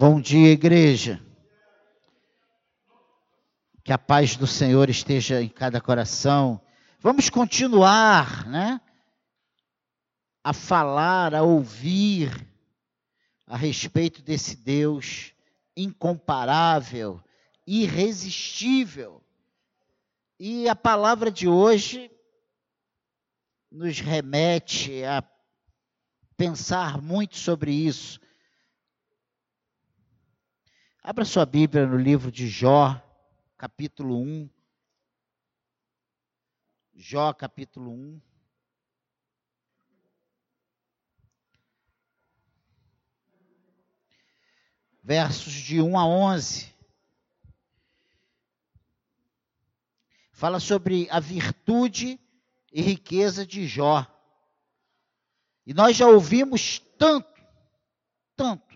Bom dia, igreja. Que a paz do Senhor esteja em cada coração. Vamos continuar, né? A falar, a ouvir a respeito desse Deus incomparável, irresistível. E a palavra de hoje nos remete a pensar muito sobre isso. Abra sua Bíblia no livro de Jó, capítulo 1. Jó, capítulo 1. Versos de 1 a 11. Fala sobre a virtude e riqueza de Jó. E nós já ouvimos tanto, tanto,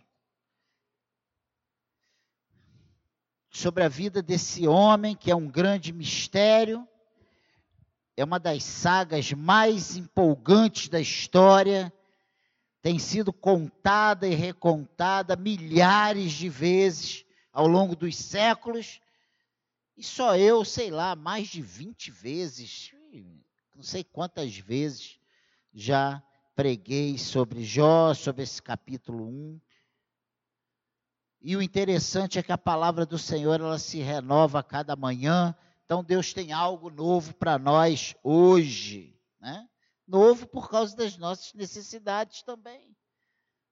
sobre a vida desse homem, que é um grande mistério, é uma das sagas mais empolgantes da história, tem sido contada e recontada milhares de vezes ao longo dos séculos, e só eu, sei lá, mais de 20 vezes, não sei quantas vezes já preguei sobre Jó, sobre esse capítulo 1. E o interessante é que a palavra do Senhor ela se renova a cada manhã. Então Deus tem algo novo para nós hoje, né? Novo por causa das nossas necessidades também,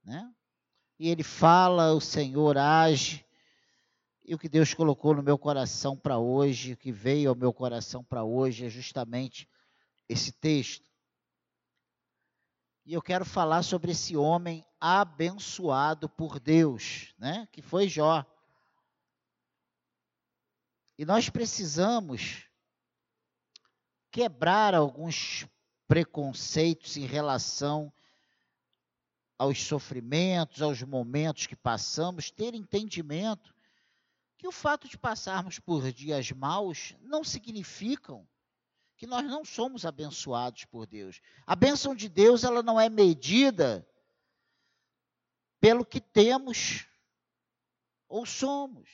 né? E ele fala, o Senhor age. E o que Deus colocou no meu coração para hoje, o que veio ao meu coração para hoje é justamente esse texto. E eu quero falar sobre esse homem abençoado por Deus, né? Que foi Jó. E nós precisamos quebrar alguns preconceitos em relação aos sofrimentos, aos momentos que passamos, ter entendimento que o fato de passarmos por dias maus não significam que nós não somos abençoados por Deus. A bênção de Deus, ela não é medida pelo que temos ou somos.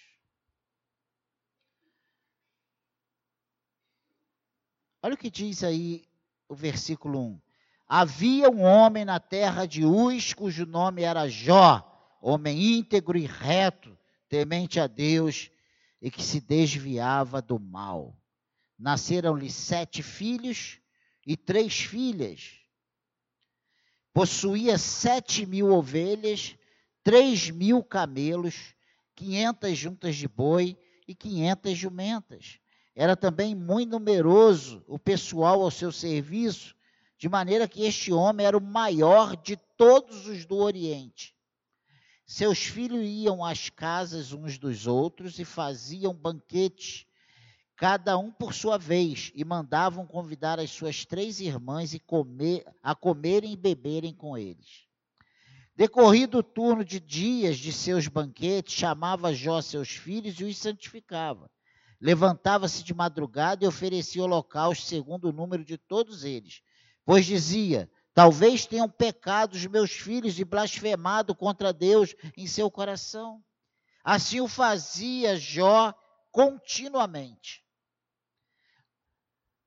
Olha o que diz aí o versículo 1. Havia um homem na terra de Uz, cujo nome era Jó, homem íntegro e reto, temente a Deus e que se desviava do mal nasceram-lhe sete filhos e três filhas. Possuía sete mil ovelhas, três mil camelos, quinhentas juntas de boi e quinhentas jumentas. Era também muito numeroso o pessoal ao seu serviço, de maneira que este homem era o maior de todos os do Oriente. Seus filhos iam às casas uns dos outros e faziam banquetes cada um por sua vez, e mandavam convidar as suas três irmãs comer, a comerem e beberem com eles. Decorrido o turno de dias de seus banquetes, chamava Jó seus filhos e os santificava. Levantava-se de madrugada e oferecia holocausto segundo o número de todos eles, pois dizia: Talvez tenham pecado os meus filhos e blasfemado contra Deus em seu coração. Assim o fazia Jó continuamente.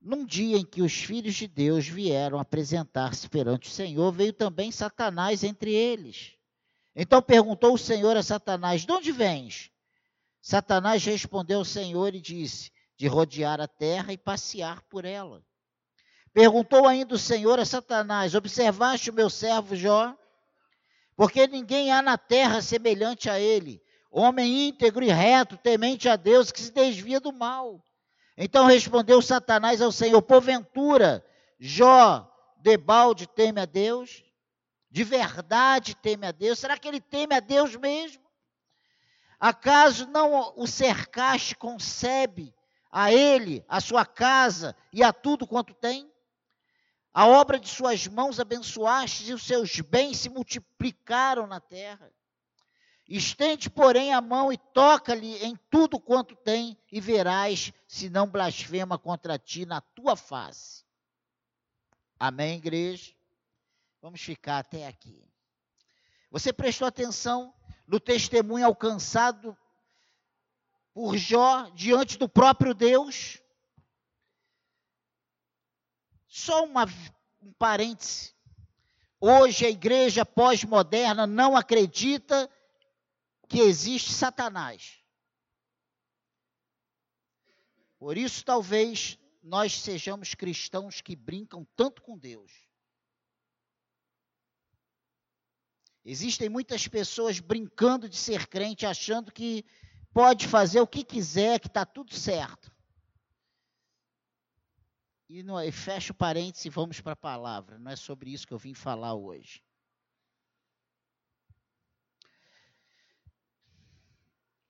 Num dia em que os filhos de Deus vieram apresentar-se perante o Senhor, veio também Satanás entre eles. Então perguntou o Senhor a Satanás: De onde vens? Satanás respondeu ao Senhor e disse: De rodear a terra e passear por ela. Perguntou ainda o Senhor a Satanás: Observaste o meu servo Jó? Porque ninguém há na terra semelhante a ele, homem íntegro e reto, temente a Deus, que se desvia do mal. Então respondeu Satanás ao Senhor: Porventura, Jó, debalde teme a Deus? De verdade teme a Deus? Será que ele teme a Deus mesmo? Acaso não o cercaste concebe a ele, a sua casa e a tudo quanto tem? A obra de suas mãos abençoaste e os seus bens se multiplicaram na terra. Estende, porém, a mão e toca-lhe em tudo quanto tem, e verás se não blasfema contra ti na tua face. Amém, igreja? Vamos ficar até aqui. Você prestou atenção no testemunho alcançado por Jó diante do próprio Deus. Só uma, um parêntese. Hoje a igreja pós-moderna não acredita que existe Satanás. Por isso, talvez nós sejamos cristãos que brincam tanto com Deus. Existem muitas pessoas brincando de ser crente, achando que pode fazer o que quiser, que está tudo certo. E, no, e fecha o parênteses e vamos para a palavra. Não é sobre isso que eu vim falar hoje.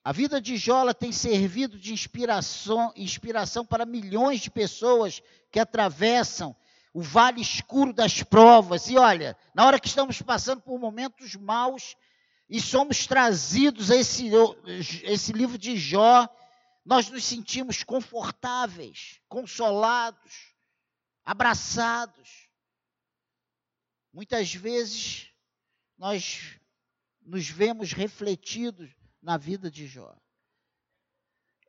A vida de Jó tem servido de inspiração, inspiração para milhões de pessoas que atravessam o vale escuro das provas. E olha, na hora que estamos passando por momentos maus e somos trazidos a esse, esse livro de Jó, nós nos sentimos confortáveis, consolados, abraçados. Muitas vezes nós nos vemos refletidos na vida de Jó.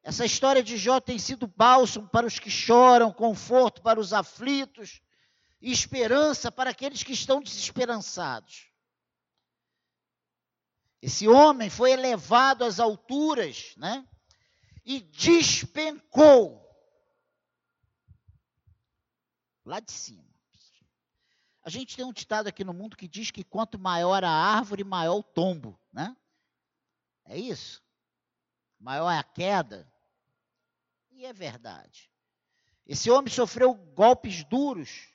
Essa história de Jó tem sido bálsamo para os que choram, conforto para os aflitos e esperança para aqueles que estão desesperançados. Esse homem foi elevado às alturas, né? E despencou lá de cima. A gente tem um ditado aqui no mundo que diz que quanto maior a árvore, maior o tombo, né? É isso? Maior é a queda. E é verdade. Esse homem sofreu golpes duros.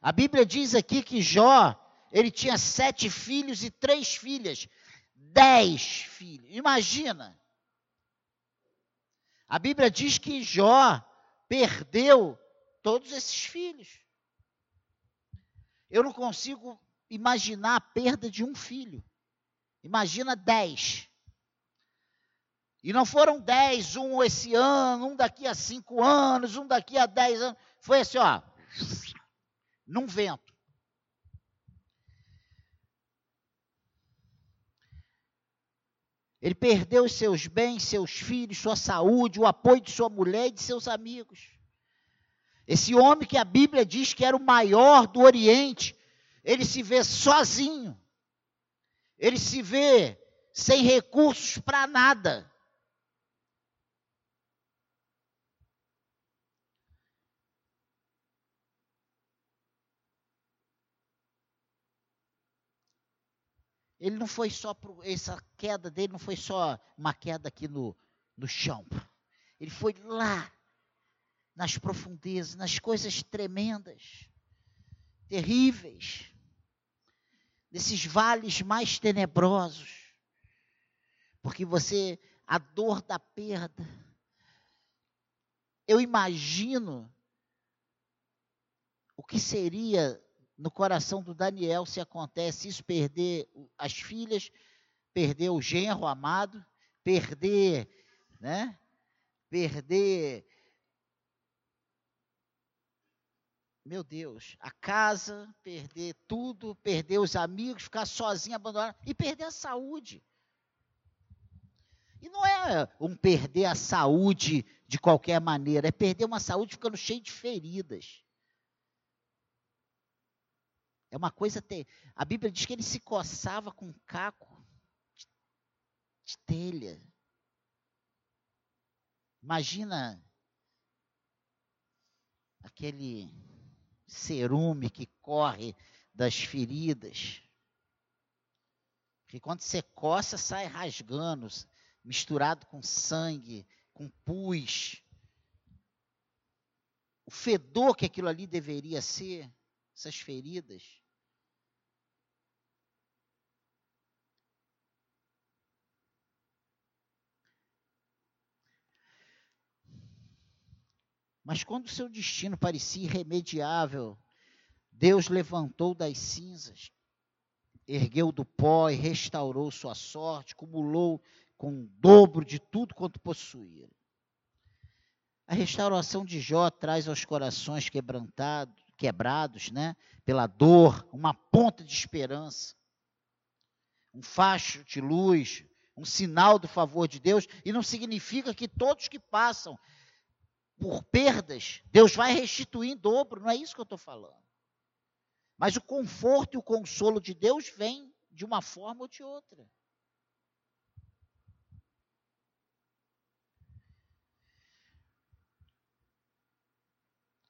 A Bíblia diz aqui que Jó, ele tinha sete filhos e três filhas. Dez filhos. Imagina. A Bíblia diz que Jó perdeu todos esses filhos. Eu não consigo imaginar a perda de um filho. Imagina dez. E não foram dez, um esse ano, um daqui a cinco anos, um daqui a dez anos. Foi assim, ó, num vento. Ele perdeu os seus bens, seus filhos, sua saúde, o apoio de sua mulher e de seus amigos. Esse homem que a Bíblia diz que era o maior do Oriente, ele se vê sozinho. Ele se vê sem recursos para nada. Ele não foi só pro, essa queda dele não foi só uma queda aqui no, no chão. Ele foi lá nas profundezas, nas coisas tremendas, terríveis, nesses vales mais tenebrosos. Porque você a dor da perda. Eu imagino o que seria no coração do Daniel se acontece isso, perder as filhas, perder o genro amado, perder, né? Perder meu Deus, a casa, perder tudo, perder os amigos, ficar sozinho, abandonado e perder a saúde. E não é um perder a saúde de qualquer maneira, é perder uma saúde ficando cheio de feridas. É uma coisa. Te... A Bíblia diz que ele se coçava com caco de, de telha. Imagina aquele cerume que corre das feridas. Que quando você coça, sai rasgando, misturado com sangue, com pus. O fedor que aquilo ali deveria ser, essas feridas. Mas quando seu destino parecia irremediável, Deus levantou das cinzas, ergueu do pó e restaurou sua sorte, cumulou com o dobro de tudo quanto possuía. A restauração de Jó traz aos corações quebrantados, quebrados, né, pela dor, uma ponta de esperança. um facho de luz, um sinal do favor de Deus, e não significa que todos que passam por perdas, Deus vai restituir em dobro, não é isso que eu estou falando. Mas o conforto e o consolo de Deus vem de uma forma ou de outra.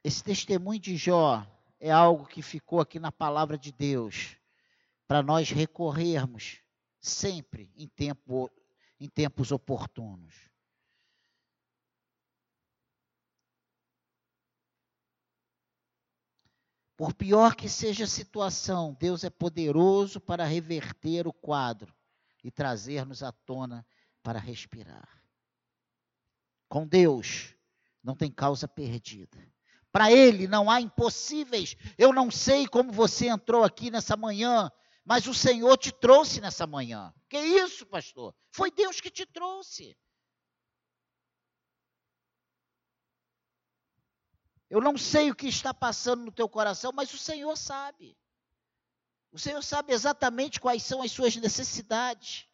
Esse testemunho de Jó é algo que ficou aqui na palavra de Deus para nós recorrermos sempre em, tempo, em tempos oportunos. Por pior que seja a situação, Deus é poderoso para reverter o quadro e trazer-nos à tona para respirar. Com Deus, não tem causa perdida. Para Ele não há impossíveis. Eu não sei como você entrou aqui nessa manhã, mas o Senhor te trouxe nessa manhã. Que isso, pastor? Foi Deus que te trouxe. Eu não sei o que está passando no teu coração, mas o Senhor sabe. O Senhor sabe exatamente quais são as suas necessidades.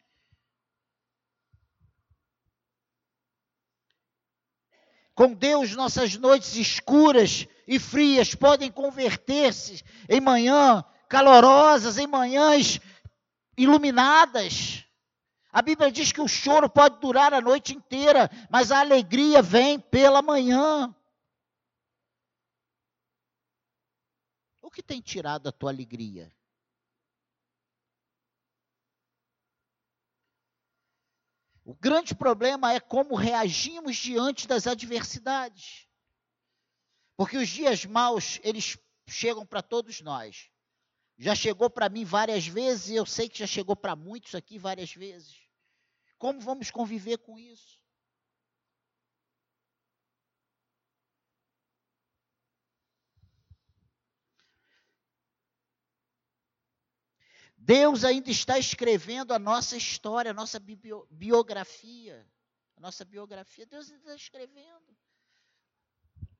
Com Deus, nossas noites escuras e frias podem converter-se em manhã calorosas, em manhãs iluminadas. A Bíblia diz que o choro pode durar a noite inteira, mas a alegria vem pela manhã. O que tem tirado a tua alegria? O grande problema é como reagimos diante das adversidades. Porque os dias maus, eles chegam para todos nós. Já chegou para mim várias vezes e eu sei que já chegou para muitos aqui várias vezes. Como vamos conviver com isso? Deus ainda está escrevendo a nossa história, a nossa biografia. A nossa biografia, Deus ainda está escrevendo.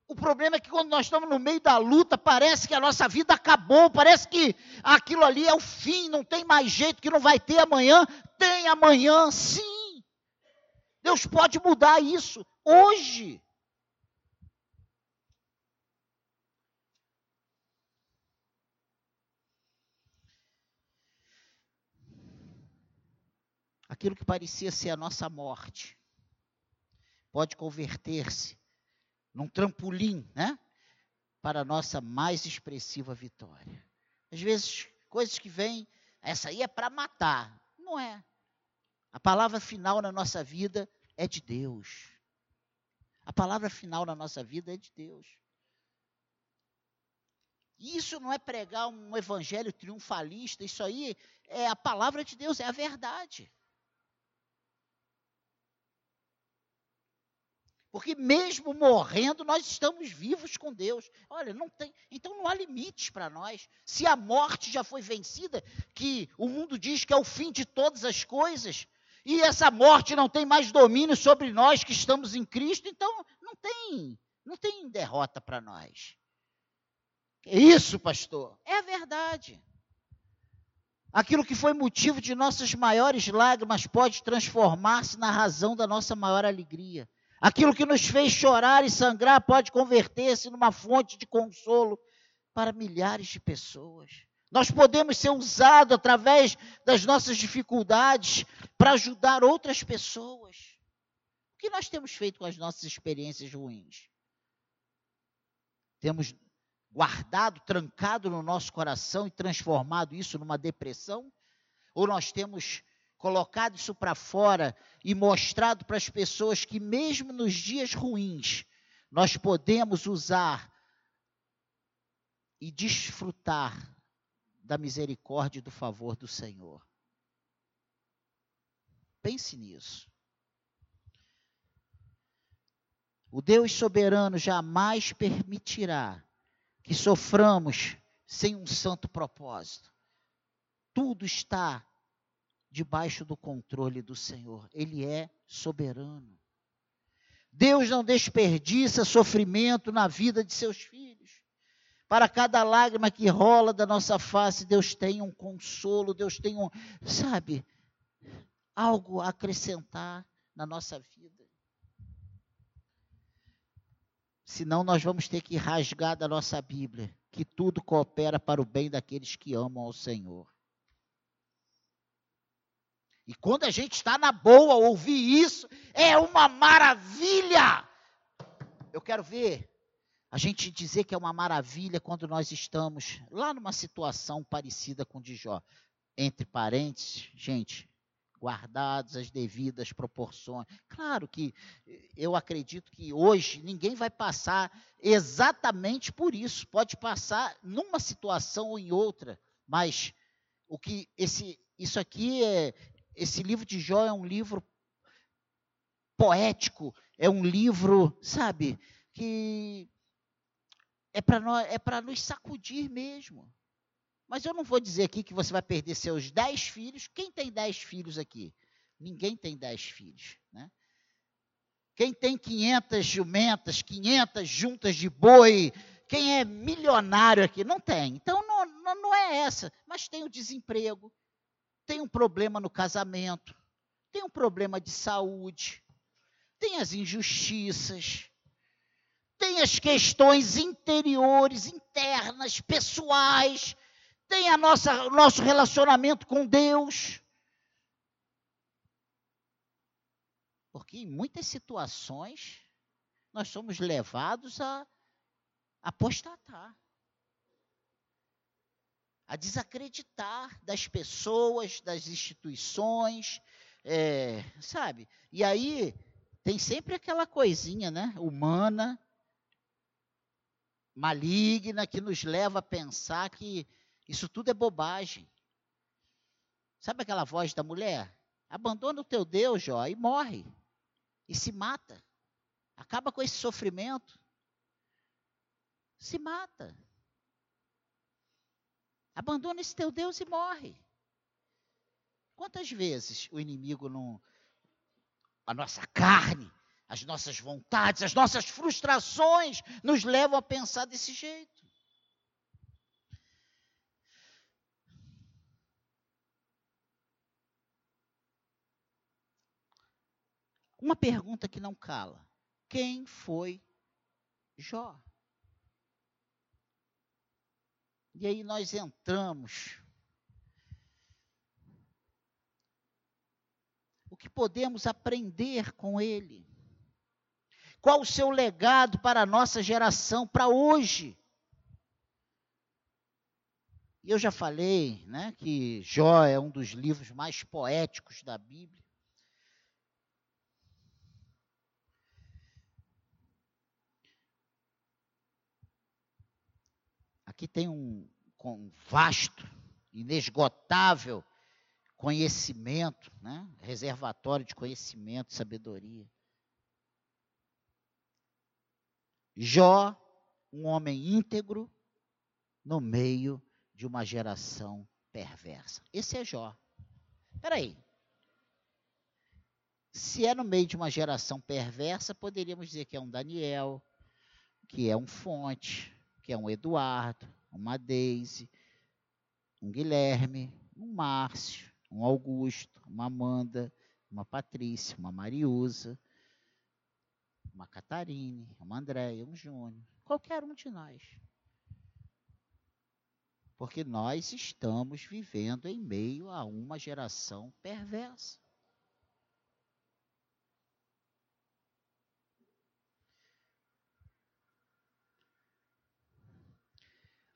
O problema é que quando nós estamos no meio da luta, parece que a nossa vida acabou, parece que aquilo ali é o fim, não tem mais jeito, que não vai ter amanhã. Tem amanhã, sim. Deus pode mudar isso hoje. Aquilo que parecia ser a nossa morte pode converter-se num trampolim, né? Para a nossa mais expressiva vitória. Às vezes, coisas que vêm, essa aí é para matar. Não é. A palavra final na nossa vida é de Deus. A palavra final na nossa vida é de Deus. Isso não é pregar um evangelho triunfalista, isso aí é a palavra de Deus, é a verdade. Porque mesmo morrendo, nós estamos vivos com Deus. Olha, não tem, então não há limites para nós. Se a morte já foi vencida, que o mundo diz que é o fim de todas as coisas, e essa morte não tem mais domínio sobre nós que estamos em Cristo, então não tem, não tem derrota para nós. É isso, pastor. É a verdade. Aquilo que foi motivo de nossas maiores lágrimas pode transformar-se na razão da nossa maior alegria. Aquilo que nos fez chorar e sangrar pode converter-se numa fonte de consolo para milhares de pessoas. Nós podemos ser usados através das nossas dificuldades para ajudar outras pessoas. O que nós temos feito com as nossas experiências ruins? Temos guardado, trancado no nosso coração e transformado isso numa depressão? Ou nós temos colocado isso para fora e mostrado para as pessoas que, mesmo nos dias ruins, nós podemos usar e desfrutar da misericórdia e do favor do Senhor. Pense nisso. O Deus soberano jamais permitirá que soframos sem um santo propósito. Tudo está debaixo do controle do Senhor. Ele é soberano. Deus não desperdiça sofrimento na vida de seus filhos. Para cada lágrima que rola da nossa face, Deus tem um consolo, Deus tem um, sabe, algo a acrescentar na nossa vida. Senão nós vamos ter que rasgar da nossa Bíblia que tudo coopera para o bem daqueles que amam ao Senhor. E quando a gente está na boa, ouvir isso é uma maravilha. Eu quero ver a gente dizer que é uma maravilha quando nós estamos lá numa situação parecida com de Jó. Entre parentes, gente, guardados as devidas proporções. Claro que eu acredito que hoje ninguém vai passar exatamente por isso. Pode passar numa situação ou em outra, mas o que esse isso aqui é esse livro de Jó é um livro poético, é um livro, sabe, que é para é para nos sacudir mesmo. Mas eu não vou dizer aqui que você vai perder seus dez filhos. Quem tem dez filhos aqui? Ninguém tem dez filhos, né? Quem tem 500 jumentas, 500 juntas de boi, quem é milionário aqui? Não tem. Então não, não, não é essa. Mas tem o desemprego, tem um problema no casamento, tem um problema de saúde, tem as injustiças, tem as questões interiores, internas, pessoais, tem a nossa, o nosso relacionamento com Deus. Porque em muitas situações nós somos levados a apostatar, a desacreditar das pessoas, das instituições, é, sabe? E aí tem sempre aquela coisinha, né, humana, maligna, que nos leva a pensar que isso tudo é bobagem. Sabe aquela voz da mulher? Abandona o teu Deus, Jó, e morre. E se mata. Acaba com esse sofrimento. Se mata. Abandona esse teu Deus e morre. Quantas vezes o inimigo não. A nossa carne, as nossas vontades, as nossas frustrações nos levam a pensar desse jeito. Uma pergunta que não cala: quem foi Jó? E aí nós entramos. O que podemos aprender com ele? Qual o seu legado para a nossa geração, para hoje? E eu já falei né, que Jó é um dos livros mais poéticos da Bíblia. Aqui tem um, um vasto, inesgotável conhecimento, né? reservatório de conhecimento, sabedoria. Jó, um homem íntegro no meio de uma geração perversa. Esse é Jó. Espera aí. Se é no meio de uma geração perversa, poderíamos dizer que é um Daniel, que é um Fonte, é um Eduardo, uma Deise, um Guilherme, um Márcio, um Augusto, uma Amanda, uma Patrícia, uma Mariusa, uma Catarine, uma Andréia, um Júnior, qualquer um de nós. Porque nós estamos vivendo em meio a uma geração perversa.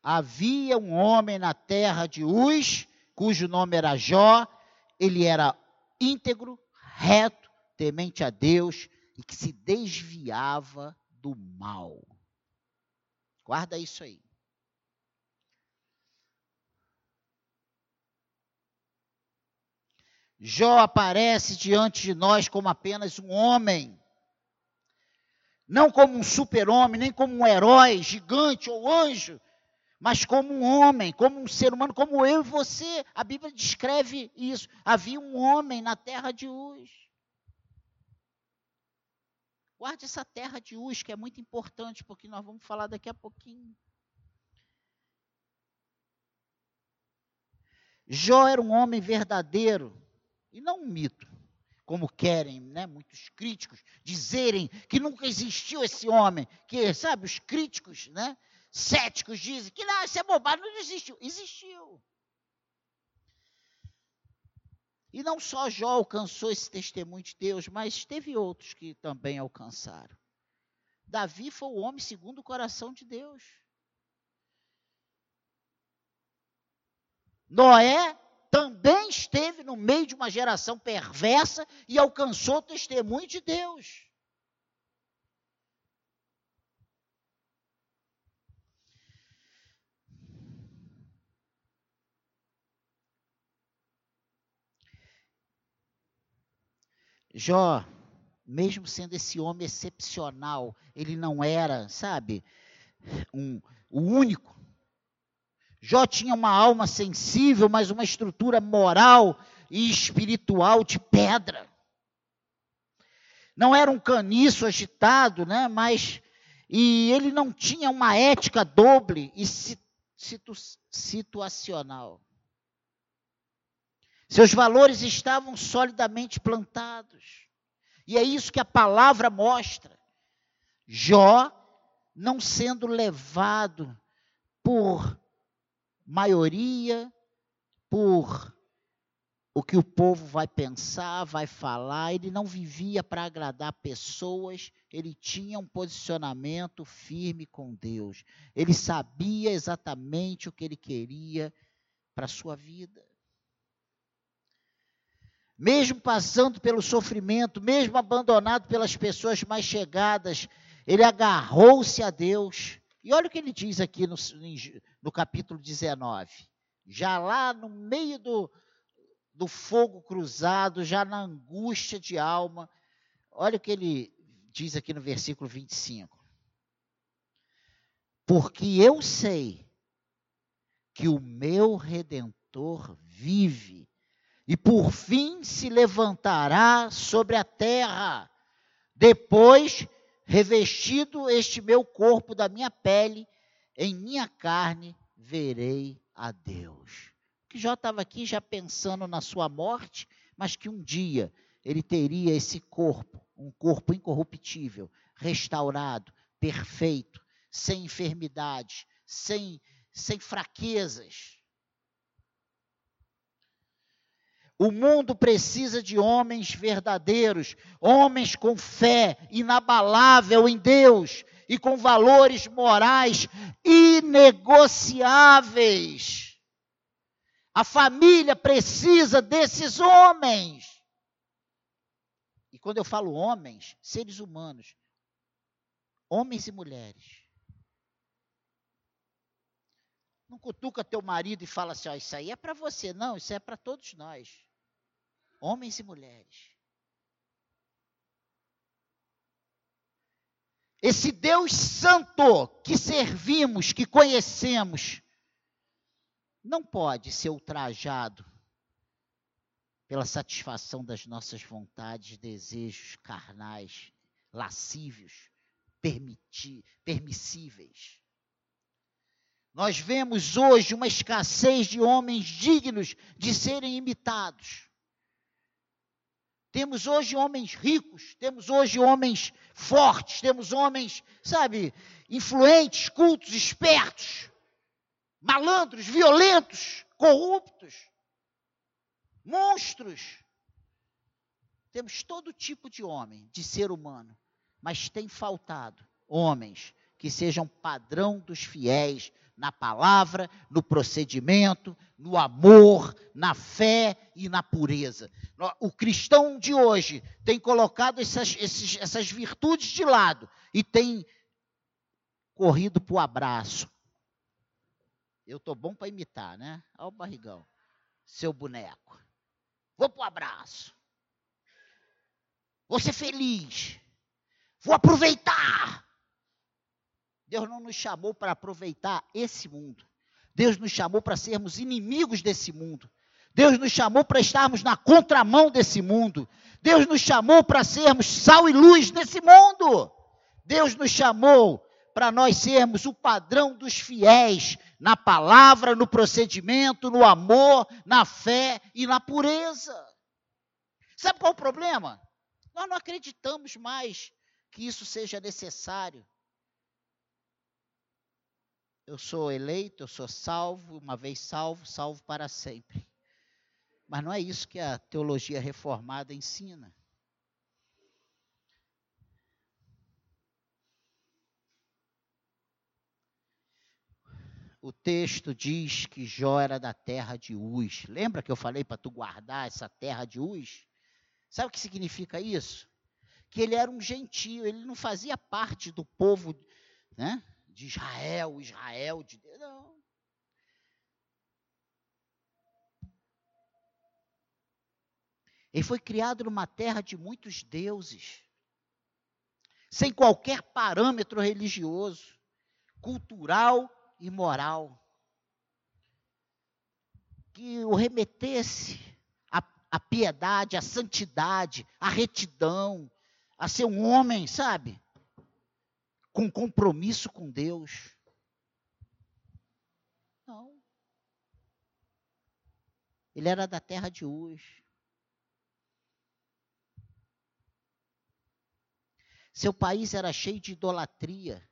Havia um homem na terra de Uz, cujo nome era Jó, ele era íntegro, reto, temente a Deus e que se desviava do mal. Guarda isso aí. Jó aparece diante de nós como apenas um homem, não como um super-homem, nem como um herói gigante ou anjo, mas como um homem, como um ser humano, como eu e você. A Bíblia descreve isso. Havia um homem na terra de Uz. Guarde essa terra de Uz, que é muito importante, porque nós vamos falar daqui a pouquinho. Jó era um homem verdadeiro e não um mito, como querem né, muitos críticos dizerem que nunca existiu esse homem, que, sabe, os críticos, né? Céticos dizem que não, isso é bobagem, não existiu. Existiu. E não só Jó alcançou esse testemunho de Deus, mas teve outros que também alcançaram. Davi foi o homem segundo o coração de Deus. Noé também esteve no meio de uma geração perversa e alcançou o testemunho de Deus. Jó, mesmo sendo esse homem excepcional, ele não era, sabe, um, o único. Jó tinha uma alma sensível, mas uma estrutura moral e espiritual de pedra. Não era um caniço agitado, né? Mas e ele não tinha uma ética doble e situ, situacional. Seus valores estavam solidamente plantados. E é isso que a palavra mostra. Jó não sendo levado por maioria, por o que o povo vai pensar, vai falar, ele não vivia para agradar pessoas, ele tinha um posicionamento firme com Deus. Ele sabia exatamente o que ele queria para a sua vida mesmo passando pelo sofrimento, mesmo abandonado pelas pessoas mais chegadas, ele agarrou-se a Deus. E olha o que ele diz aqui no, no capítulo 19. Já lá no meio do, do fogo cruzado, já na angústia de alma, olha o que ele diz aqui no versículo 25. Porque eu sei que o meu redentor vive e por fim se levantará sobre a terra. Depois, revestido este meu corpo da minha pele, em minha carne verei a Deus. Que Jó estava aqui já pensando na sua morte, mas que um dia ele teria esse corpo, um corpo incorruptível, restaurado, perfeito, sem enfermidades, sem, sem fraquezas. O mundo precisa de homens verdadeiros, homens com fé inabalável em Deus e com valores morais inegociáveis. A família precisa desses homens. E quando eu falo homens, seres humanos, homens e mulheres. Não cutuca teu marido e fala assim: isso aí é para você. Não, isso é para todos nós homens e mulheres. Esse Deus Santo que servimos, que conhecemos, não pode ser ultrajado pela satisfação das nossas vontades, desejos carnais, lascívios, permissíveis. Nós vemos hoje uma escassez de homens dignos de serem imitados. Temos hoje homens ricos, temos hoje homens fortes, temos homens, sabe, influentes, cultos, espertos, malandros, violentos, corruptos, monstros. Temos todo tipo de homem, de ser humano, mas tem faltado homens que sejam padrão dos fiéis na palavra, no procedimento, no amor, na fé e na pureza. O cristão de hoje tem colocado essas, esses, essas virtudes de lado e tem corrido para o abraço. Eu estou bom para imitar, né? Olha o barrigão, seu boneco. Vou para o abraço. Vou ser feliz. Vou aproveitar. Deus não nos chamou para aproveitar esse mundo. Deus nos chamou para sermos inimigos desse mundo. Deus nos chamou para estarmos na contramão desse mundo. Deus nos chamou para sermos sal e luz nesse mundo. Deus nos chamou para nós sermos o padrão dos fiéis na palavra, no procedimento, no amor, na fé e na pureza. Sabe qual é o problema? Nós não acreditamos mais que isso seja necessário. Eu sou eleito, eu sou salvo, uma vez salvo, salvo para sempre. Mas não é isso que a teologia reformada ensina. o texto diz que Jó era da terra de Uz. Lembra que eu falei para tu guardar essa terra de Uz? Sabe o que significa isso? Que ele era um gentio, ele não fazia parte do povo né, de Israel, Israel de Deus. Não. Ele foi criado numa terra de muitos deuses, sem qualquer parâmetro religioso, cultural e moral. Que o remetesse à, à piedade, à santidade, à retidão, a ser um homem, sabe? Com compromisso com Deus. Não. Ele era da terra de Uz. Seu país era cheio de idolatria.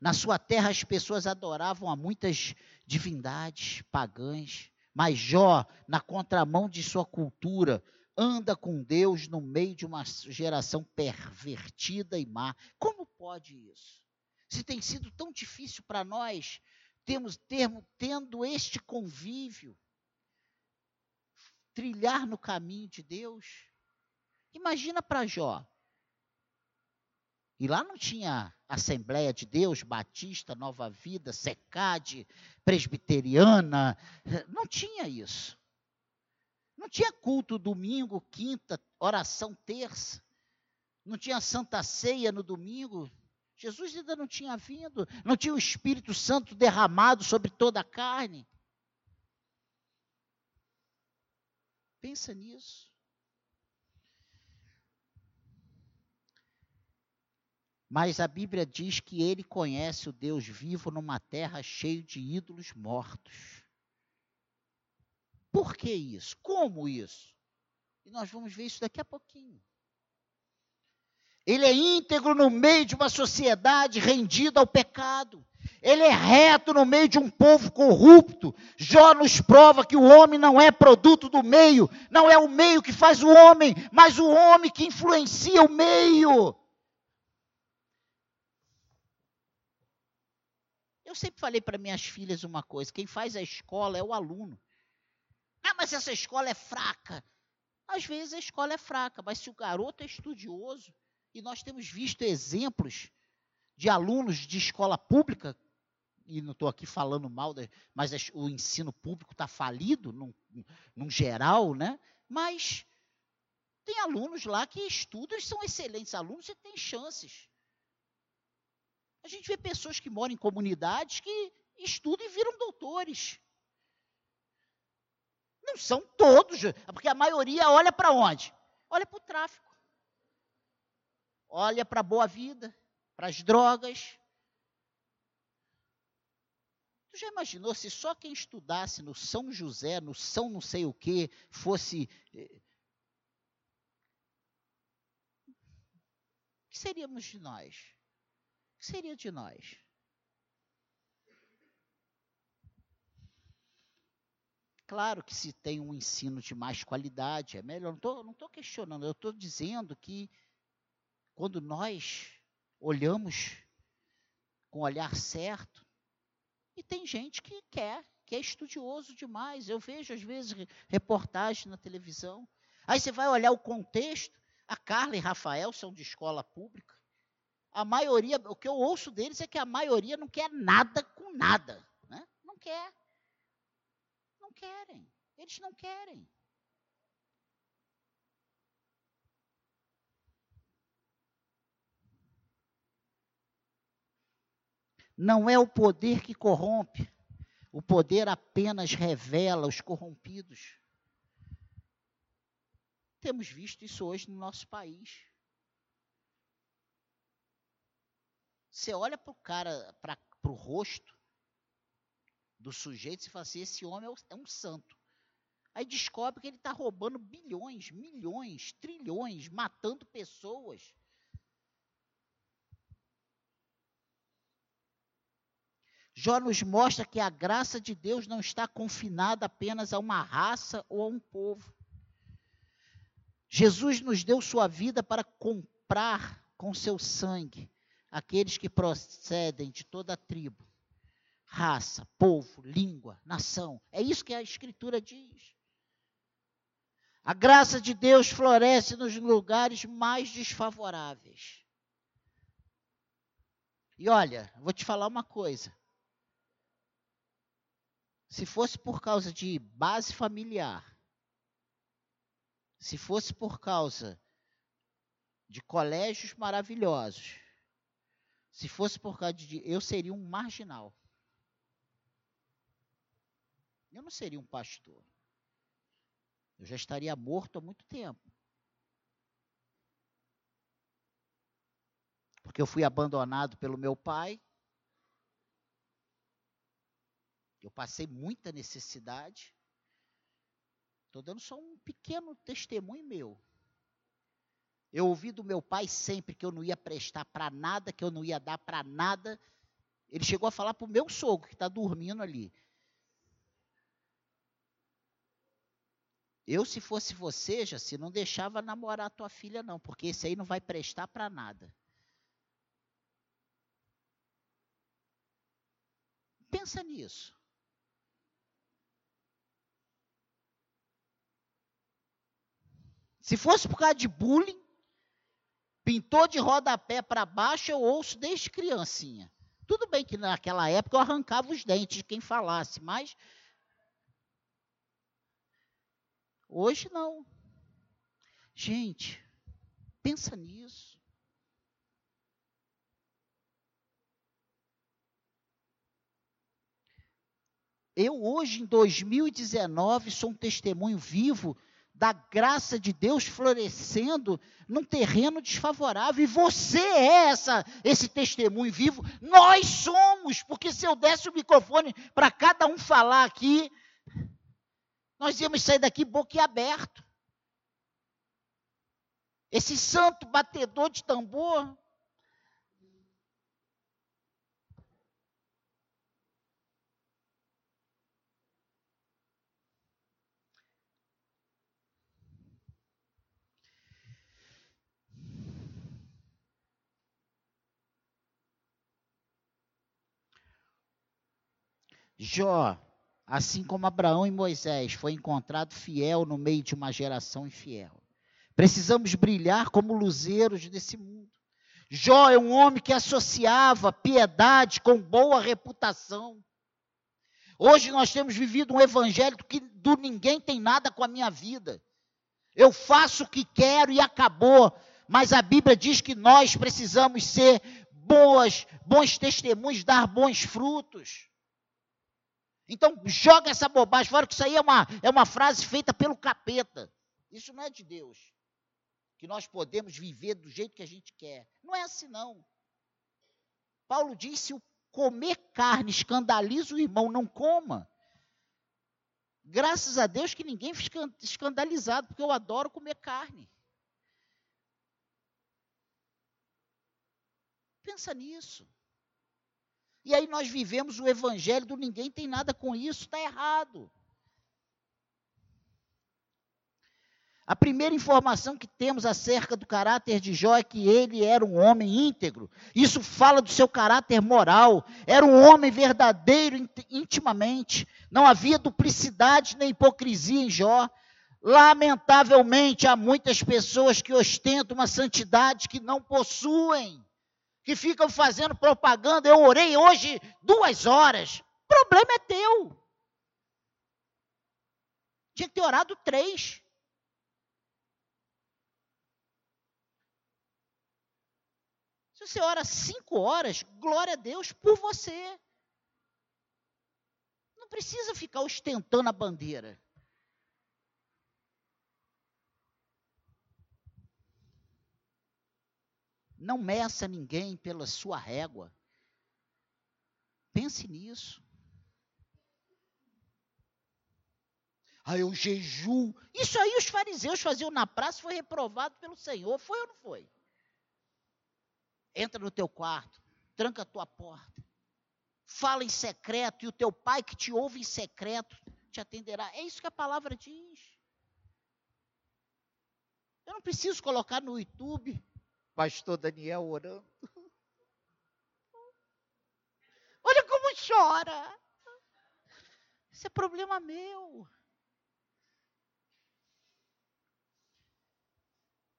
Na sua terra as pessoas adoravam a muitas divindades pagãs, mas Jó, na contramão de sua cultura, anda com Deus no meio de uma geração pervertida e má. Como pode isso? Se tem sido tão difícil para nós temos termo, tendo este convívio, trilhar no caminho de Deus. Imagina para Jó. E lá não tinha Assembleia de Deus, Batista, Nova Vida, Secade, Presbiteriana, não tinha isso. Não tinha culto domingo, quinta, oração terça. Não tinha Santa Ceia no domingo. Jesus ainda não tinha vindo. Não tinha o Espírito Santo derramado sobre toda a carne. Pensa nisso. Mas a Bíblia diz que ele conhece o Deus vivo numa terra cheia de ídolos mortos. Por que isso? Como isso? E nós vamos ver isso daqui a pouquinho. Ele é íntegro no meio de uma sociedade rendida ao pecado. Ele é reto no meio de um povo corrupto. Jó nos prova que o homem não é produto do meio, não é o meio que faz o homem, mas o homem que influencia o meio. Eu sempre falei para minhas filhas uma coisa: quem faz a escola é o aluno. Ah, mas essa escola é fraca. Às vezes a escola é fraca, mas se o garoto é estudioso, e nós temos visto exemplos de alunos de escola pública, e não estou aqui falando mal, mas o ensino público está falido, num, num geral, né? Mas tem alunos lá que estudam e são excelentes alunos e têm chances. A gente vê pessoas que moram em comunidades que estudam e viram doutores. Não são todos, porque a maioria olha para onde? Olha para o tráfico. Olha para a boa vida, para as drogas. Tu já imaginou se só quem estudasse no São José, no São não sei o que, fosse. Eh, o que seríamos de nós? que seria de nós? Claro que se tem um ensino de mais qualidade, é melhor. Não estou questionando, eu estou dizendo que quando nós olhamos com o olhar certo, e tem gente que quer, que é estudioso demais. Eu vejo, às vezes, reportagens na televisão. Aí você vai olhar o contexto. A Carla e Rafael são de escola pública a maioria, o que eu ouço deles é que a maioria não quer nada com nada. Né? Não quer. Não querem. Eles não querem. Não é o poder que corrompe. O poder apenas revela os corrompidos. Temos visto isso hoje no nosso país. Você olha para o cara, para o rosto do sujeito e fala assim: esse homem é um santo. Aí descobre que ele está roubando bilhões, milhões, trilhões, matando pessoas. Jó nos mostra que a graça de Deus não está confinada apenas a uma raça ou a um povo. Jesus nos deu sua vida para comprar com seu sangue aqueles que procedem de toda a tribo, raça, povo, língua, nação. É isso que a Escritura diz. A graça de Deus floresce nos lugares mais desfavoráveis. E olha, vou te falar uma coisa. Se fosse por causa de base familiar, se fosse por causa de colégios maravilhosos, se fosse por causa de. Eu seria um marginal. Eu não seria um pastor. Eu já estaria morto há muito tempo. Porque eu fui abandonado pelo meu pai, Eu passei muita necessidade. Estou dando só um pequeno testemunho meu. Eu ouvi do meu pai sempre que eu não ia prestar para nada, que eu não ia dar para nada. Ele chegou a falar para o meu sogro, que está dormindo ali. Eu, se fosse você, já se não deixava namorar tua filha, não, porque esse aí não vai prestar para nada. Pensa nisso. Se fosse por causa de bullying, pintou de rodapé para baixo, eu ouço desde criancinha. Tudo bem que naquela época eu arrancava os dentes de quem falasse, mas hoje não. Gente, pensa nisso. Eu hoje, em 2019, sou um testemunho vivo da graça de Deus florescendo num terreno desfavorável. E você é essa, esse testemunho vivo. Nós somos, porque se eu desse o microfone para cada um falar aqui, nós íamos sair daqui boquiaberto. Esse santo batedor de tambor Jó, assim como Abraão e Moisés, foi encontrado fiel no meio de uma geração infiel. Precisamos brilhar como luzeiros desse mundo. Jó é um homem que associava piedade com boa reputação. Hoje nós temos vivido um evangelho que do ninguém tem nada com a minha vida. Eu faço o que quero e acabou. Mas a Bíblia diz que nós precisamos ser boas, bons testemunhos, dar bons frutos. Então, joga essa bobagem fora, que isso aí é uma, é uma frase feita pelo capeta. Isso não é de Deus. Que nós podemos viver do jeito que a gente quer. Não é assim, não. Paulo disse: o comer carne escandaliza o irmão, não coma. Graças a Deus que ninguém fica escandalizado, porque eu adoro comer carne. Pensa nisso. E aí nós vivemos o evangelho do ninguém tem nada com isso, está errado. A primeira informação que temos acerca do caráter de Jó é que ele era um homem íntegro. Isso fala do seu caráter moral. Era um homem verdadeiro intimamente. Não havia duplicidade nem hipocrisia em Jó. Lamentavelmente, há muitas pessoas que ostentam uma santidade que não possuem que ficam fazendo propaganda. Eu orei hoje duas horas. O problema é teu. Tinha que ter orado três. Se você ora cinco horas, glória a Deus por você. Não precisa ficar ostentando a bandeira. Não meça ninguém pela sua régua. Pense nisso. Aí eu jejum. Isso aí os fariseus faziam na praça, foi reprovado pelo Senhor. Foi ou não foi? Entra no teu quarto, tranca a tua porta, fala em secreto, e o teu pai que te ouve em secreto te atenderá. É isso que a palavra diz. Eu não preciso colocar no YouTube, pastor Daniel orando. Olha como chora. Isso é problema meu.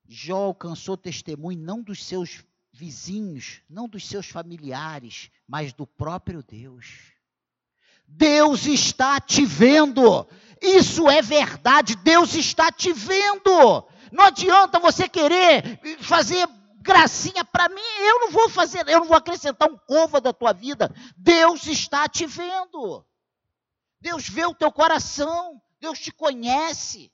Jó alcançou testemunho não dos seus vizinhos, não dos seus familiares, mas do próprio Deus. Deus está te vendo. Isso é verdade. Deus está te vendo. Não adianta você querer fazer gracinha para mim. Eu não vou fazer, eu não vou acrescentar um cova da tua vida. Deus está te vendo. Deus vê o teu coração. Deus te conhece.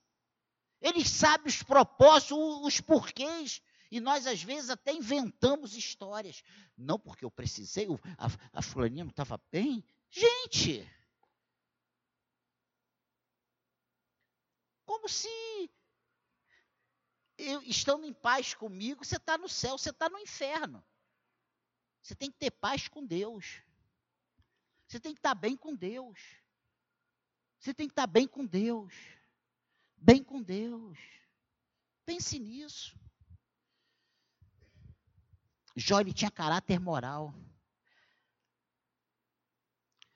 Ele sabe os propósitos, os porquês. E nós, às vezes, até inventamos histórias. Não porque eu precisei, a, a fulaninha não estava bem. Gente! Como se eu, estando em paz comigo, você está no céu, você está no inferno. Você tem que ter paz com Deus. Você tem que estar tá bem com Deus. Você tem que estar tá bem com Deus bem com Deus. Pense nisso. Jó ele tinha caráter moral.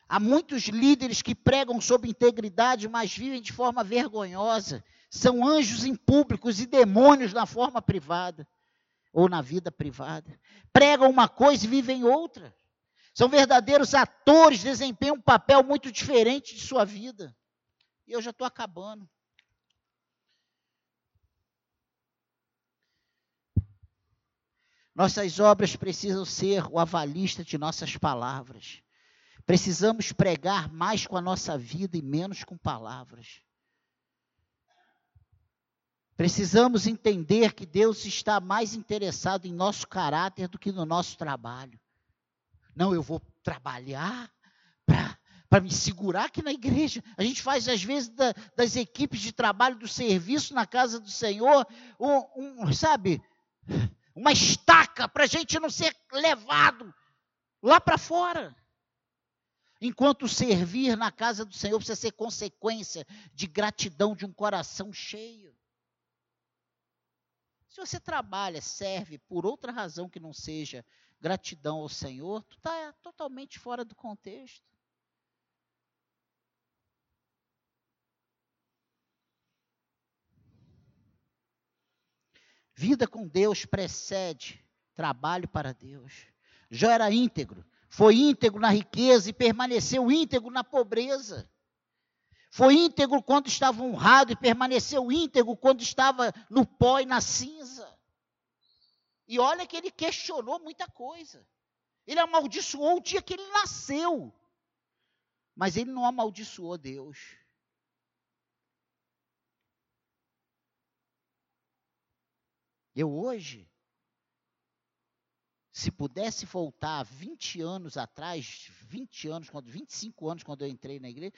Há muitos líderes que pregam sobre integridade, mas vivem de forma vergonhosa. São anjos em públicos e demônios na forma privada ou na vida privada. Pregam uma coisa e vivem outra. São verdadeiros atores, desempenham um papel muito diferente de sua vida. E eu já estou acabando. Nossas obras precisam ser o avalista de nossas palavras. Precisamos pregar mais com a nossa vida e menos com palavras. Precisamos entender que Deus está mais interessado em nosso caráter do que no nosso trabalho. Não, eu vou trabalhar para me segurar aqui na igreja. A gente faz, às vezes, da, das equipes de trabalho do serviço na casa do Senhor, um, um sabe, uma estaca para a gente não ser levado lá para fora. Enquanto servir na casa do Senhor precisa ser consequência de gratidão de um coração cheio. Se você trabalha, serve por outra razão que não seja gratidão ao Senhor, tu está totalmente fora do contexto. Vida com Deus precede trabalho para Deus. Jó era íntegro, foi íntegro na riqueza e permaneceu íntegro na pobreza. Foi íntegro quando estava honrado e permaneceu íntegro quando estava no pó e na cinza. E olha que ele questionou muita coisa. Ele amaldiçoou o dia que ele nasceu. Mas ele não amaldiçoou Deus. Eu hoje, se pudesse voltar 20 anos atrás, 20 anos, quando 25 anos quando eu entrei na igreja,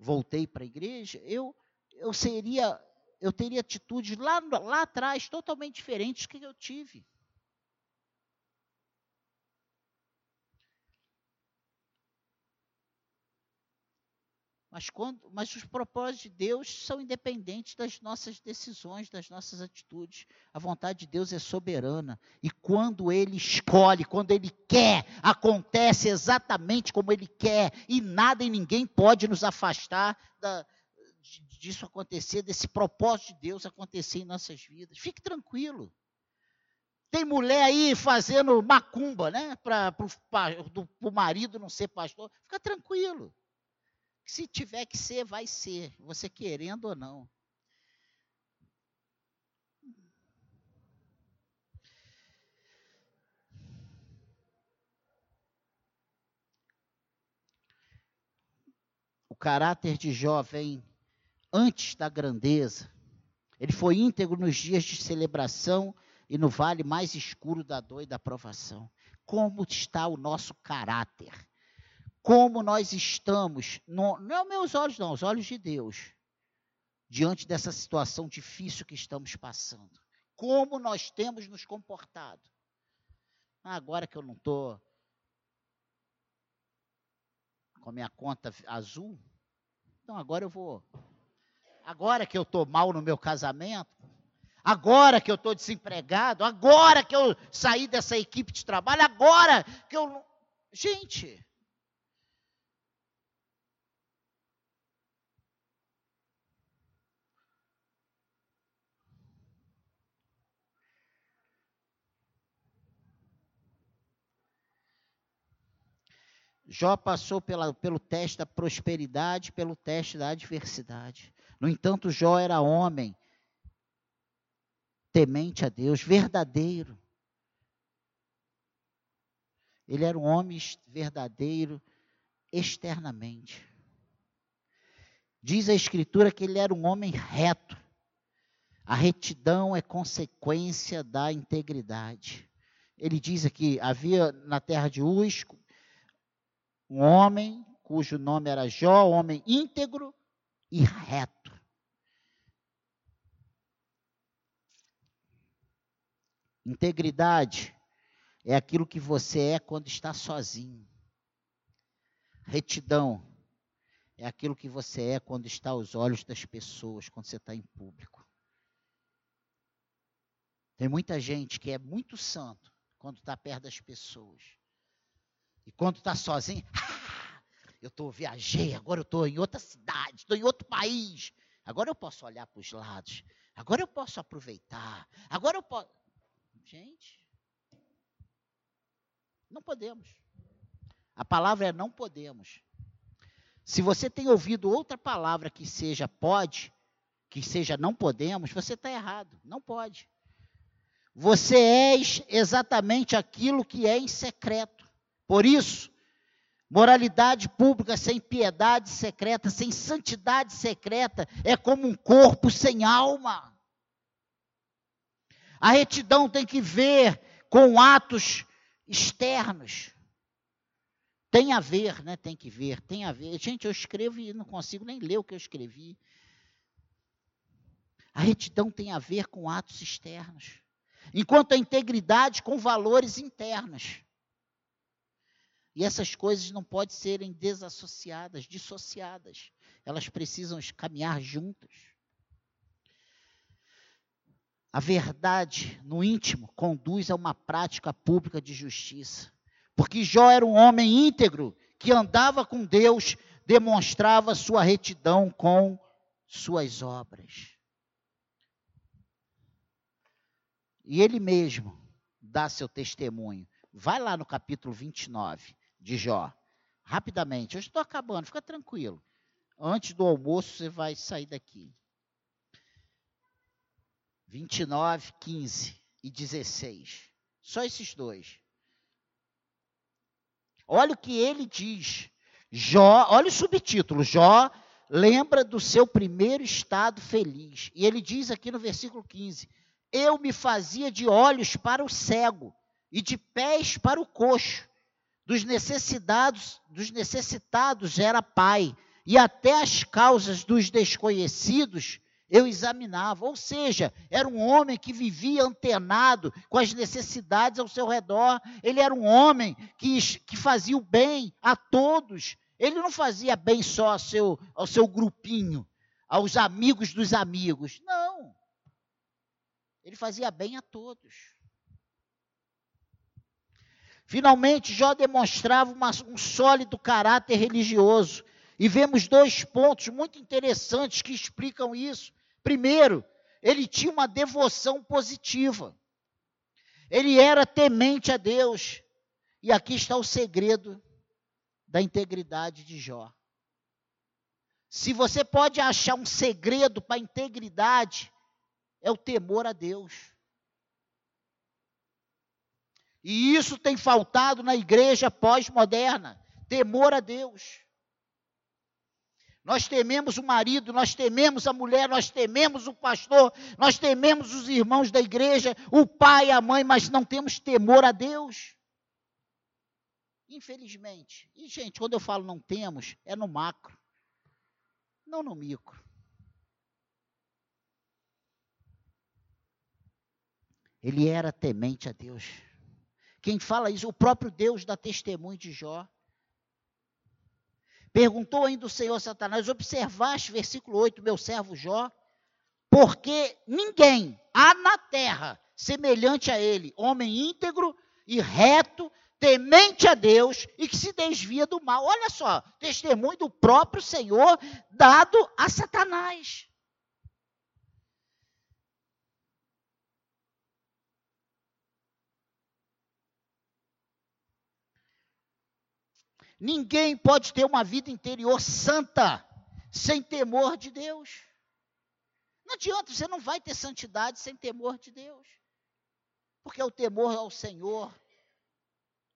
voltei para a igreja, eu eu seria eu teria atitudes lá lá atrás totalmente diferentes que eu tive. Mas, quando, mas os propósitos de Deus são independentes das nossas decisões, das nossas atitudes. A vontade de Deus é soberana. E quando Ele escolhe, quando Ele quer, acontece exatamente como Ele quer. E nada e ninguém pode nos afastar da, disso acontecer, desse propósito de Deus acontecer em nossas vidas. Fique tranquilo. Tem mulher aí fazendo macumba, né? Para o marido não ser pastor. Fica tranquilo. Se tiver que ser, vai ser, você querendo ou não. O caráter de Jó vem antes da grandeza. Ele foi íntegro nos dias de celebração e no vale mais escuro da dor e da provação. Como está o nosso caráter? Como nós estamos, no, não é meus olhos, não, os olhos de Deus. diante dessa situação difícil que estamos passando? Como nós temos nos comportado? Ah, agora que eu não estou com a minha conta azul, então agora eu vou. Agora que eu estou mal no meu casamento, agora que eu estou desempregado, agora que eu saí dessa equipe de trabalho, agora que eu. Gente, Jó passou pela, pelo teste da prosperidade, pelo teste da adversidade. No entanto, Jó era homem, temente a Deus, verdadeiro. Ele era um homem verdadeiro externamente. Diz a Escritura que ele era um homem reto. A retidão é consequência da integridade. Ele diz aqui: havia na terra de Uz um homem cujo nome era Jó, homem íntegro e reto. Integridade é aquilo que você é quando está sozinho. Retidão é aquilo que você é quando está aos olhos das pessoas, quando você está em público. Tem muita gente que é muito santo quando está perto das pessoas. E quando está sozinho, ah, eu estou viajei, agora eu estou em outra cidade, estou em outro país. Agora eu posso olhar para os lados. Agora eu posso aproveitar. Agora eu posso. Gente, não podemos. A palavra é não podemos. Se você tem ouvido outra palavra que seja pode, que seja não podemos, você está errado. Não pode. Você é exatamente aquilo que é em secreto. Por isso, moralidade pública sem piedade secreta, sem santidade secreta, é como um corpo sem alma. A retidão tem que ver com atos externos. Tem a ver, né? Tem que ver, tem a ver. Gente, eu escrevo e não consigo nem ler o que eu escrevi. A retidão tem a ver com atos externos, enquanto a integridade com valores internos. E essas coisas não podem serem desassociadas, dissociadas. Elas precisam caminhar juntas. A verdade no íntimo conduz a uma prática pública de justiça. Porque Jó era um homem íntegro que andava com Deus, demonstrava sua retidão com suas obras. E ele mesmo dá seu testemunho. Vai lá no capítulo 29 de Jó. Rapidamente, eu estou acabando, fica tranquilo. Antes do almoço você vai sair daqui. 29, 15 e 16. Só esses dois. Olha o que ele diz. Jó, olha o subtítulo. Jó lembra do seu primeiro estado feliz. E ele diz aqui no versículo 15: Eu me fazia de olhos para o cego e de pés para o coxo dos necessitados, dos necessitados era pai, e até as causas dos desconhecidos eu examinava. Ou seja, era um homem que vivia antenado com as necessidades ao seu redor. Ele era um homem que, que fazia o bem a todos. Ele não fazia bem só ao seu, ao seu grupinho, aos amigos dos amigos. Não. Ele fazia bem a todos. Finalmente, Jó demonstrava uma, um sólido caráter religioso. E vemos dois pontos muito interessantes que explicam isso. Primeiro, ele tinha uma devoção positiva. Ele era temente a Deus. E aqui está o segredo da integridade de Jó. Se você pode achar um segredo para a integridade, é o temor a Deus. E isso tem faltado na igreja pós-moderna: temor a Deus. Nós tememos o marido, nós tememos a mulher, nós tememos o pastor, nós tememos os irmãos da igreja, o pai, a mãe, mas não temos temor a Deus. Infelizmente. E, gente, quando eu falo não temos, é no macro, não no micro. Ele era temente a Deus. Quem fala isso, o próprio Deus dá testemunho de Jó. Perguntou ainda o Senhor Satanás: Observaste, versículo 8, meu servo Jó, porque ninguém há na terra semelhante a ele, homem íntegro e reto, temente a Deus e que se desvia do mal. Olha só, testemunho do próprio Senhor dado a Satanás. Ninguém pode ter uma vida interior santa sem temor de Deus. Não adianta, você não vai ter santidade sem temor de Deus. Porque o temor ao Senhor,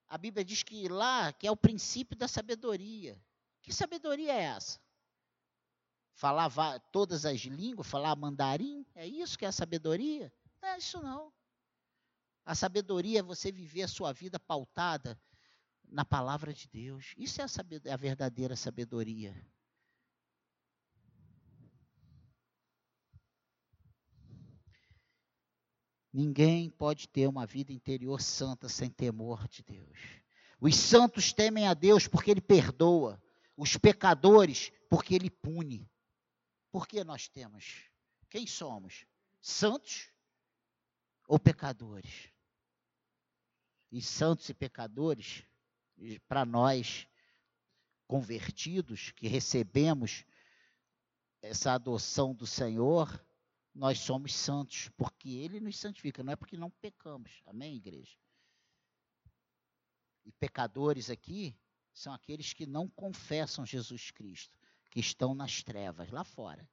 a Bíblia diz que lá que é o princípio da sabedoria. Que sabedoria é essa? Falar todas as línguas, falar mandarim? É isso que é a sabedoria? Não é isso não. A sabedoria é você viver a sua vida pautada na palavra de Deus. Isso é a, a verdadeira sabedoria. Ninguém pode ter uma vida interior santa sem temor de Deus. Os santos temem a Deus porque Ele perdoa, os pecadores porque Ele pune. Por que nós temos? Quem somos? Santos ou pecadores? E santos e pecadores para nós convertidos que recebemos essa adoção do Senhor, nós somos santos, porque Ele nos santifica, não é porque não pecamos. Amém, igreja? E pecadores aqui são aqueles que não confessam Jesus Cristo, que estão nas trevas, lá fora.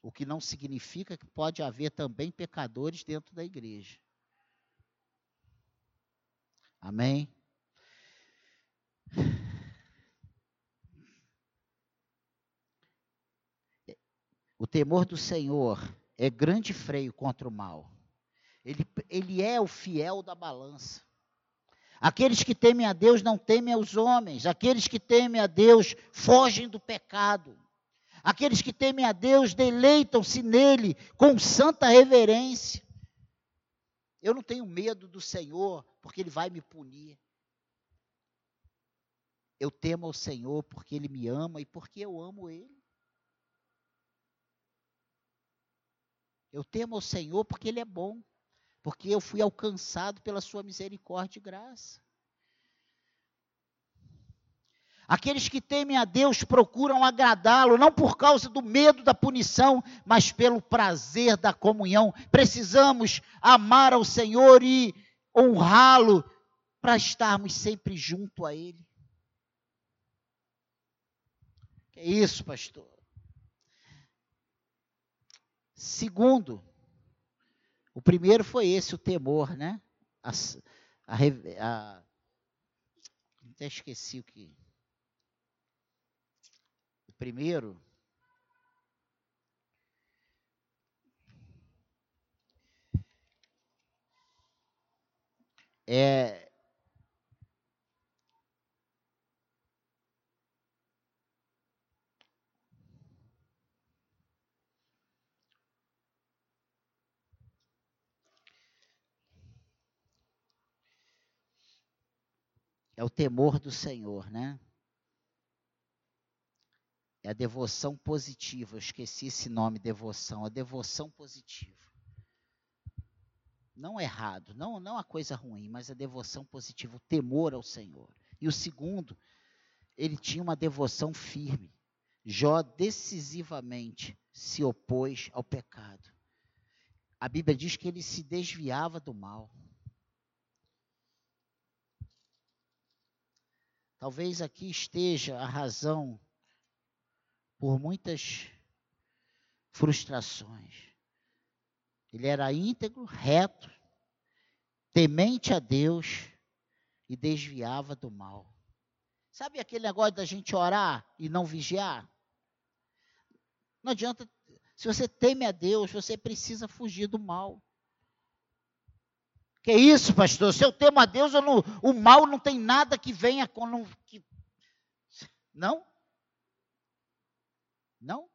O que não significa que pode haver também pecadores dentro da igreja. Amém? O temor do Senhor é grande freio contra o mal. Ele, ele é o fiel da balança. Aqueles que temem a Deus não temem aos homens. Aqueles que temem a Deus fogem do pecado. Aqueles que temem a Deus deleitam-se nele com santa reverência. Eu não tenho medo do Senhor, porque Ele vai me punir. Eu temo ao Senhor porque Ele me ama e porque eu amo Ele. Eu temo ao Senhor porque Ele é bom, porque eu fui alcançado pela Sua misericórdia e graça. Aqueles que temem a Deus procuram agradá-lo, não por causa do medo da punição, mas pelo prazer da comunhão. Precisamos amar ao Senhor e honrá-lo para estarmos sempre junto a Ele. É isso, pastor? Segundo, o primeiro foi esse, o temor, né? A, a, a, até esqueci o que primeiro, é é o temor do Senhor, né? É a devoção positiva. Eu esqueci esse nome, devoção. A devoção positiva. Não errado, não, não a coisa ruim, mas a devoção positiva, o temor ao Senhor. E o segundo, ele tinha uma devoção firme. Jó decisivamente se opôs ao pecado. A Bíblia diz que ele se desviava do mal. Talvez aqui esteja a razão por muitas frustrações. Ele era íntegro, reto, temente a Deus e desviava do mal. Sabe aquele negócio da gente orar e não vigiar? Não adianta, se você teme a Deus, você precisa fugir do mal. Que isso, pastor? Se eu temo a Deus, não, o mal não tem nada que venha com. Que, não? Não?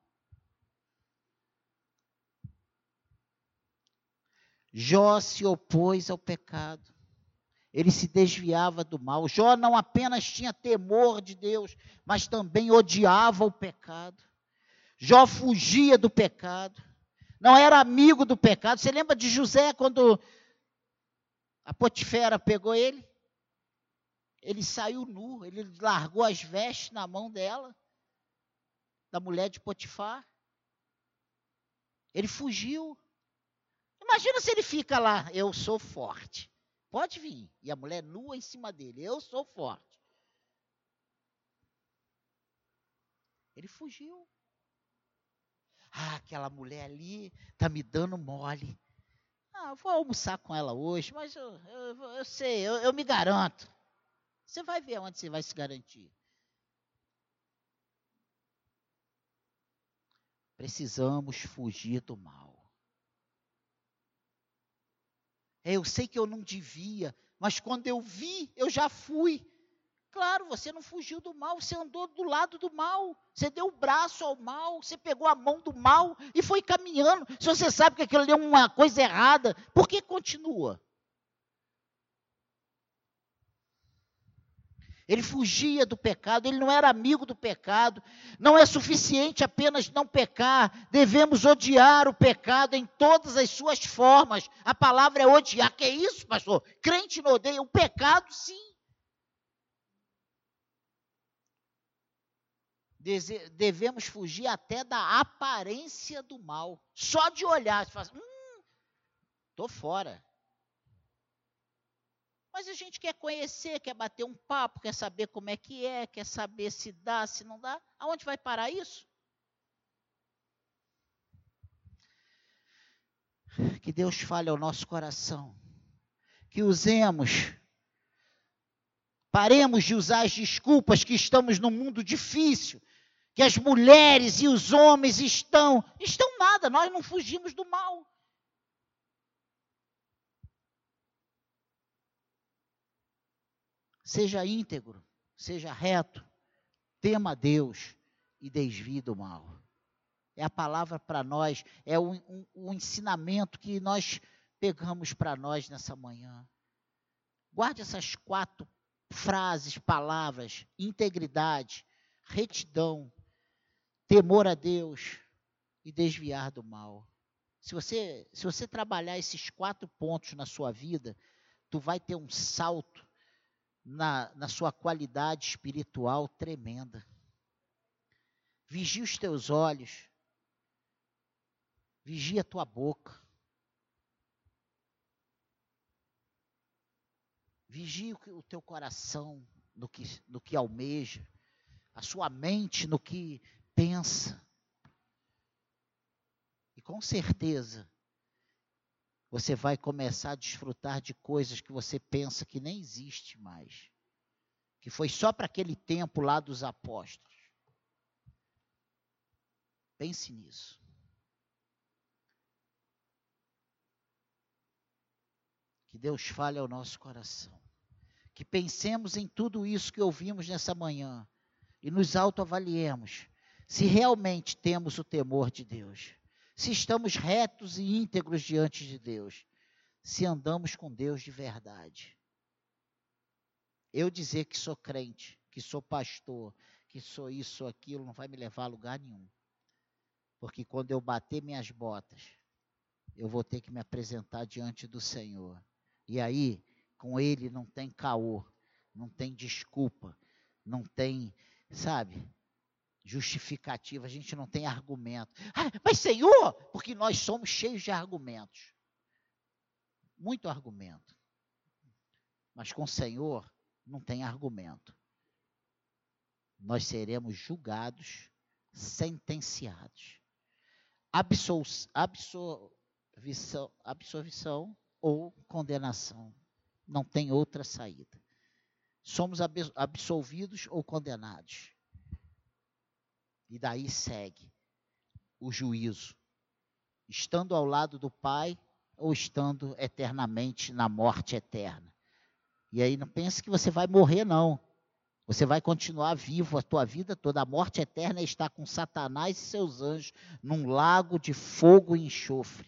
Jó se opôs ao pecado. Ele se desviava do mal. Jó não apenas tinha temor de Deus, mas também odiava o pecado. Jó fugia do pecado. Não era amigo do pecado. Você lembra de José quando a Potifera pegou ele? Ele saiu nu, ele largou as vestes na mão dela, da mulher de Potifar. Ele fugiu. Imagina se ele fica lá, eu sou forte. Pode vir. E a mulher nua em cima dele, eu sou forte. Ele fugiu. Ah, aquela mulher ali está me dando mole. Ah, vou almoçar com ela hoje, mas eu, eu, eu sei, eu, eu me garanto. Você vai ver onde você vai se garantir. Precisamos fugir do mal. É, eu sei que eu não devia, mas quando eu vi, eu já fui. Claro, você não fugiu do mal, você andou do lado do mal. Você deu o braço ao mal, você pegou a mão do mal e foi caminhando. Se você sabe que aquilo ali é uma coisa errada, por que continua? Ele fugia do pecado, ele não era amigo do pecado. Não é suficiente apenas não pecar, devemos odiar o pecado em todas as suas formas. A palavra é odiar. Que é isso, pastor? Crente não odeia o pecado, sim. Devemos fugir até da aparência do mal. Só de olhar, você fala, assim, hum, estou fora. Mas a gente quer conhecer, quer bater um papo, quer saber como é que é, quer saber se dá, se não dá. Aonde vai parar isso? Que Deus fale ao nosso coração. Que usemos, paremos de usar as desculpas que estamos num mundo difícil, que as mulheres e os homens estão. Estão nada, nós não fugimos do mal. Seja íntegro, seja reto, tema a Deus e desvie do mal. É a palavra para nós, é o, um, um ensinamento que nós pegamos para nós nessa manhã. Guarde essas quatro frases, palavras: integridade, retidão, temor a Deus e desviar do mal. Se você, se você trabalhar esses quatro pontos na sua vida, tu vai ter um salto na, na sua qualidade espiritual tremenda. Vigia os teus olhos, vigia a tua boca, vigia o teu coração no que, no que almeja, a sua mente no que pensa. E com certeza, você vai começar a desfrutar de coisas que você pensa que nem existe mais. Que foi só para aquele tempo lá dos apóstolos. Pense nisso. Que Deus fale ao nosso coração. Que pensemos em tudo isso que ouvimos nessa manhã e nos autoavaliemos se realmente temos o temor de Deus se estamos retos e íntegros diante de Deus, se andamos com Deus de verdade. Eu dizer que sou crente, que sou pastor, que sou isso ou aquilo, não vai me levar a lugar nenhum. Porque quando eu bater minhas botas, eu vou ter que me apresentar diante do Senhor. E aí, com Ele não tem caô, não tem desculpa, não tem, sabe? Justificativa, a gente não tem argumento. Ah, mas Senhor, porque nós somos cheios de argumentos. Muito argumento. Mas com o Senhor não tem argumento. Nós seremos julgados, sentenciados. Absol, absolvição, ou condenação. Não tem outra saída. Somos absolvidos ou condenados. E daí segue o juízo, estando ao lado do Pai ou estando eternamente na morte eterna. E aí não pense que você vai morrer, não. Você vai continuar vivo a tua vida toda. A morte eterna estar com Satanás e seus anjos num lago de fogo e enxofre.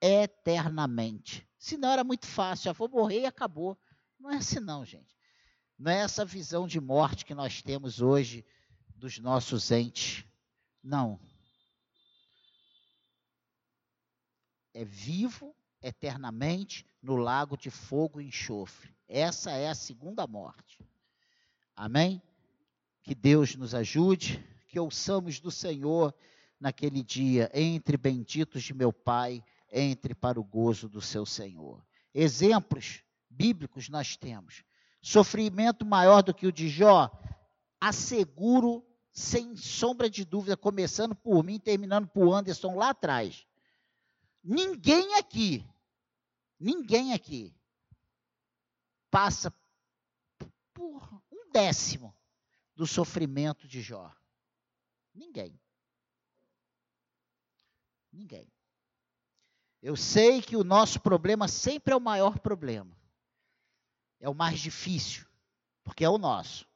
eternamente. Se não era muito fácil, já vou morrer e acabou. Não é assim não, gente. Não é essa visão de morte que nós temos hoje dos nossos entes. Não. É vivo eternamente no lago de fogo e enxofre. Essa é a segunda morte. Amém? Que Deus nos ajude, que ouçamos do Senhor naquele dia, entre benditos de meu Pai, entre para o gozo do seu Senhor. Exemplos bíblicos nós temos. Sofrimento maior do que o de Jó, asseguro sem sombra de dúvida, começando por mim, terminando por Anderson lá atrás. Ninguém aqui, ninguém aqui passa por um décimo do sofrimento de Jó. Ninguém. Ninguém. Eu sei que o nosso problema sempre é o maior problema. É o mais difícil, porque é o nosso.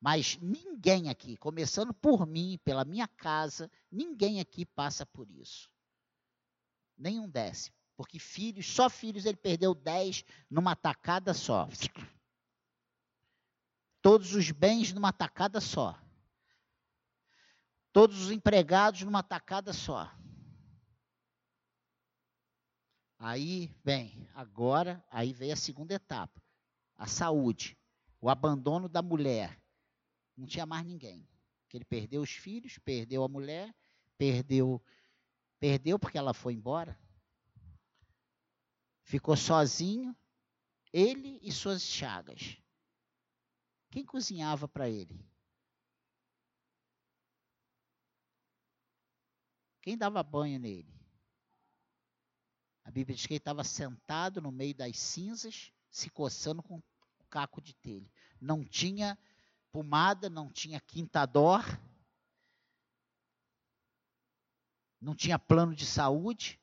Mas ninguém aqui, começando por mim, pela minha casa, ninguém aqui passa por isso. Nenhum décimo. Porque filhos, só filhos, ele perdeu dez numa tacada só. Todos os bens numa tacada só. Todos os empregados numa tacada só. Aí, bem, agora, aí veio a segunda etapa. A saúde, o abandono da mulher. Não tinha mais ninguém. Que ele perdeu os filhos, perdeu a mulher, perdeu perdeu porque ela foi embora. Ficou sozinho, ele e suas chagas. Quem cozinhava para ele? Quem dava banho nele? A Bíblia diz que ele estava sentado no meio das cinzas, se coçando com o caco de telha. Não tinha pomada, não tinha quintador, não tinha plano de saúde,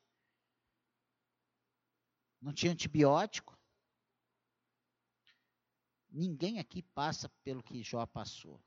não tinha antibiótico. Ninguém aqui passa pelo que Jó passou.